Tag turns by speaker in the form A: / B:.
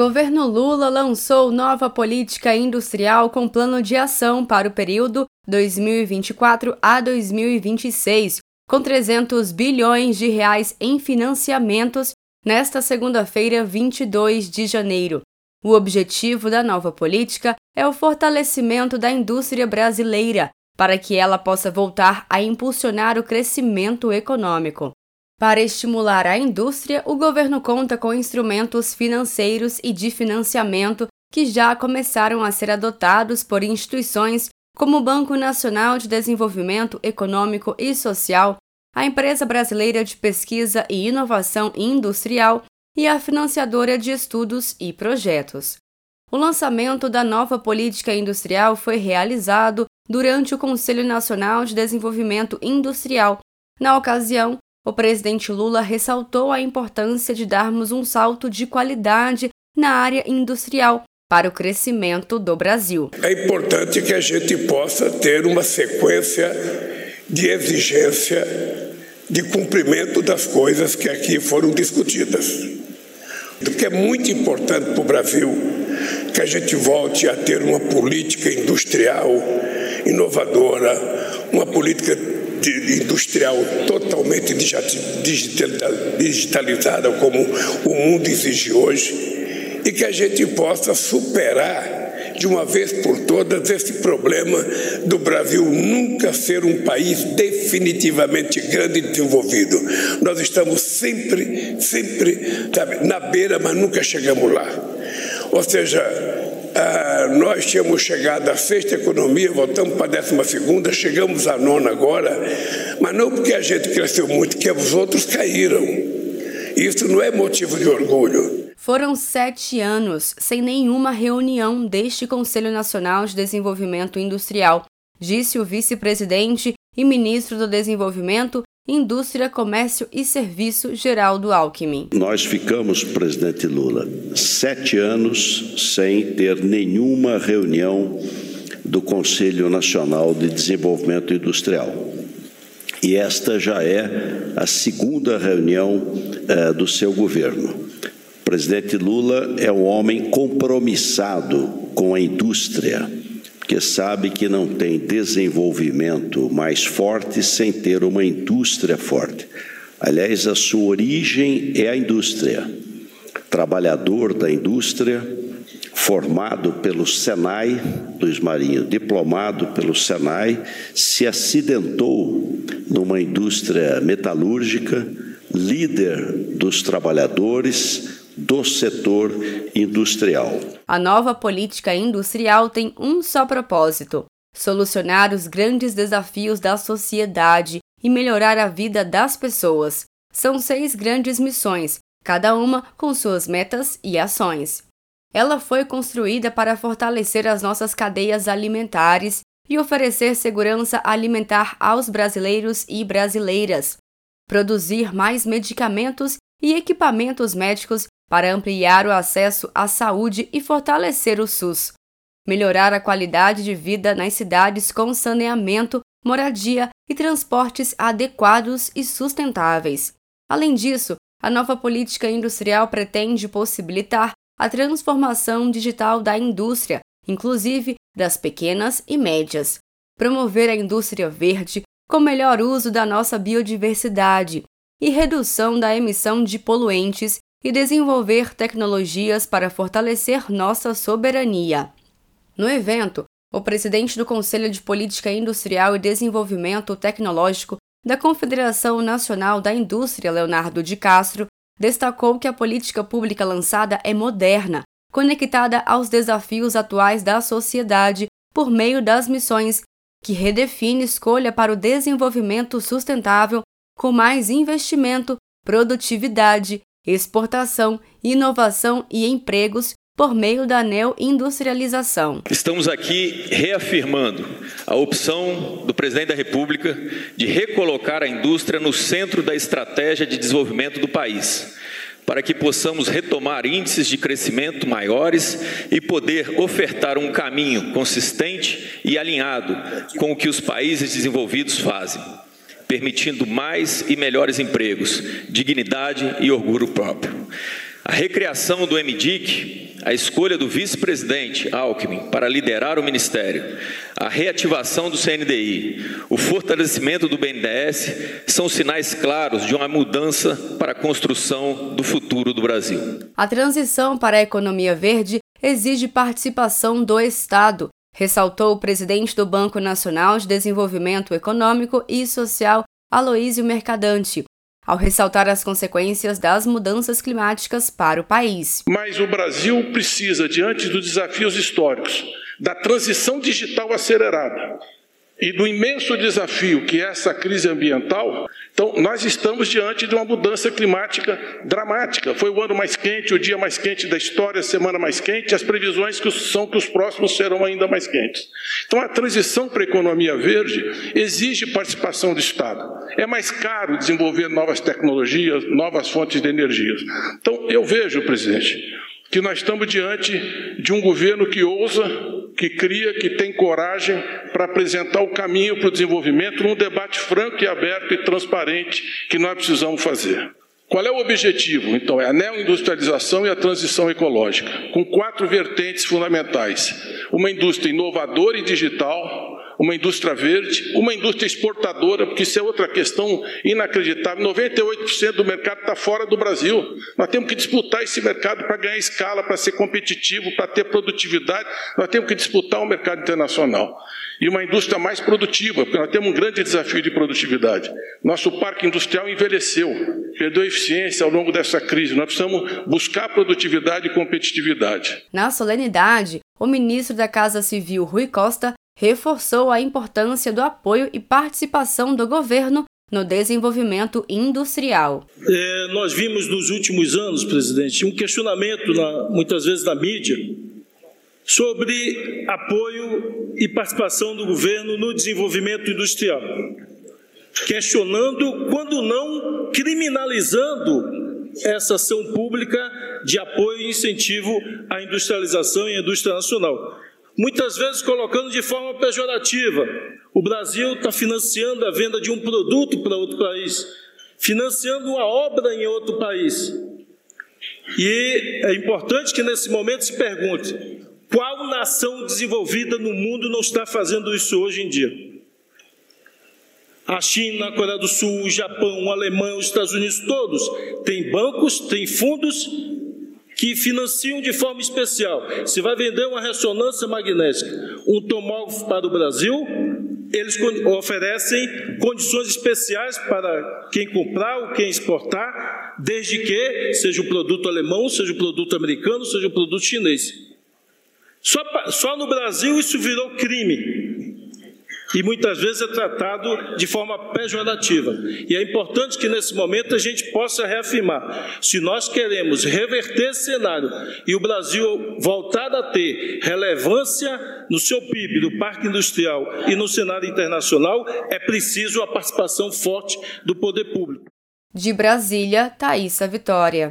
A: governo Lula lançou nova política industrial com plano de ação para o período 2024 a 2026, com 300 bilhões de reais em financiamentos nesta segunda-feira, 22 de janeiro. O objetivo da nova política é o fortalecimento da indústria brasileira, para que ela possa voltar a impulsionar o crescimento econômico. Para estimular a indústria, o governo conta com instrumentos financeiros e de financiamento que já começaram a ser adotados por instituições como o Banco Nacional de Desenvolvimento Econômico e Social, a Empresa Brasileira de Pesquisa e Inovação Industrial e a Financiadora de Estudos e Projetos. O lançamento da nova política industrial foi realizado durante o Conselho Nacional de Desenvolvimento Industrial. Na ocasião, o presidente Lula ressaltou a importância de darmos um salto de qualidade na área industrial para o crescimento do Brasil.
B: É importante que a gente possa ter uma sequência de exigência de cumprimento das coisas que aqui foram discutidas. Porque é muito importante para o Brasil que a gente volte a ter uma política industrial inovadora, uma política industrial totalmente digitalizada, como o mundo exige hoje, e que a gente possa superar de uma vez por todas esse problema do Brasil nunca ser um país definitivamente grande e desenvolvido. Nós estamos sempre, sempre sabe, na beira, mas nunca chegamos lá. Ou seja, ah, nós tínhamos chegado à sexta economia, voltamos para a décima segunda, chegamos à nona agora, mas não porque a gente cresceu muito, que os outros caíram. Isso não é motivo de orgulho.
A: Foram sete anos sem nenhuma reunião deste Conselho Nacional de Desenvolvimento Industrial, disse o vice-presidente e ministro do Desenvolvimento, Indústria, Comércio e Serviço, Geraldo Alckmin.
C: Nós ficamos, presidente Lula, sete anos sem ter nenhuma reunião do Conselho Nacional de Desenvolvimento Industrial. E esta já é a segunda reunião eh, do seu governo. O presidente Lula é um homem compromissado com a indústria que sabe que não tem desenvolvimento mais forte sem ter uma indústria forte. Aliás, a sua origem é a indústria. Trabalhador da indústria, formado pelo Senai, Luiz Marinho, diplomado pelo Senai, se acidentou numa indústria metalúrgica, líder dos trabalhadores, do setor industrial.
A: A nova política industrial tem um só propósito: solucionar os grandes desafios da sociedade e melhorar a vida das pessoas. São seis grandes missões, cada uma com suas metas e ações. Ela foi construída para fortalecer as nossas cadeias alimentares e oferecer segurança alimentar aos brasileiros e brasileiras, produzir mais medicamentos e equipamentos médicos para ampliar o acesso à saúde e fortalecer o SUS, melhorar a qualidade de vida nas cidades com saneamento, moradia e transportes adequados e sustentáveis. Além disso, a nova política industrial pretende possibilitar a transformação digital da indústria, inclusive das pequenas e médias, promover a indústria verde com melhor uso da nossa biodiversidade e redução da emissão de poluentes e desenvolver tecnologias para fortalecer nossa soberania. No evento, o presidente do Conselho de Política Industrial e Desenvolvimento Tecnológico da Confederação Nacional da Indústria, Leonardo de Castro, destacou que a política pública lançada é moderna, conectada aos desafios atuais da sociedade por meio das missões, que redefine escolha para o desenvolvimento sustentável com mais investimento, produtividade, exportação, inovação e empregos por meio da neoindustrialização.
D: Estamos aqui reafirmando a opção do presidente da República de recolocar a indústria no centro da estratégia de desenvolvimento do país, para que possamos retomar índices de crescimento maiores e poder ofertar um caminho consistente e alinhado com o que os países desenvolvidos fazem permitindo mais e melhores empregos, dignidade e orgulho próprio. A recriação do MDIC, a escolha do vice-presidente Alckmin para liderar o ministério, a reativação do CNDI, o fortalecimento do BNDES são sinais claros de uma mudança para a construção do futuro do Brasil.
A: A transição para a economia verde exige participação do Estado, ressaltou o presidente do Banco Nacional de Desenvolvimento Econômico e Social, Aloísio Mercadante, ao ressaltar as consequências das mudanças climáticas para o país.
E: Mas o Brasil precisa, diante dos desafios históricos, da transição digital acelerada, e do imenso desafio que é essa crise ambiental, então nós estamos diante de uma mudança climática dramática. Foi o ano mais quente, o dia mais quente da história, a semana mais quente, as previsões são que os próximos serão ainda mais quentes. Então a transição para a economia verde exige participação do Estado. É mais caro desenvolver novas tecnologias, novas fontes de energia. Então eu vejo, presidente, que nós estamos diante de um governo que ousa, que cria, que tem coragem para apresentar o caminho para o desenvolvimento num debate franco e aberto e transparente que nós precisamos fazer. Qual é o objetivo? Então, é a neoindustrialização e a transição ecológica, com quatro vertentes fundamentais: uma indústria inovadora e digital, uma indústria verde, uma indústria exportadora, porque isso é outra questão inacreditável. 98% do mercado está fora do Brasil. Nós temos que disputar esse mercado para ganhar escala, para ser competitivo, para ter produtividade. Nós temos que disputar o mercado internacional. E uma indústria mais produtiva, porque nós temos um grande desafio de produtividade. Nosso parque industrial envelheceu, perdeu eficiência ao longo dessa crise. Nós precisamos buscar produtividade e competitividade.
A: Na solenidade, o ministro da Casa Civil, Rui Costa, reforçou a importância do apoio e participação do governo no desenvolvimento industrial.
F: É, nós vimos nos últimos anos, presidente, um questionamento, na, muitas vezes na mídia, sobre apoio e participação do governo no desenvolvimento industrial. Questionando, quando não criminalizando essa ação pública de apoio e incentivo à industrialização e à indústria nacional muitas vezes colocando de forma pejorativa. O Brasil está financiando a venda de um produto para outro país, financiando uma obra em outro país. E é importante que nesse momento se pergunte: qual nação desenvolvida no mundo não está fazendo isso hoje em dia? A China, a Coreia do Sul, o Japão, a Alemanha, os Estados Unidos, todos têm bancos, têm fundos que financiam de forma especial. Se vai vender uma ressonância magnética, um tomógrafo para o Brasil, eles oferecem condições especiais para quem comprar ou quem exportar, desde que seja o produto alemão, seja o produto americano, seja o produto chinês. Só, só no Brasil isso virou crime e muitas vezes é tratado de forma pejorativa. E é importante que nesse momento a gente possa reafirmar: se nós queremos reverter esse cenário e o Brasil voltar a ter relevância no seu PIB, do parque industrial e no cenário internacional, é preciso a participação forte do poder público.
A: De Brasília, Thaisa Vitória.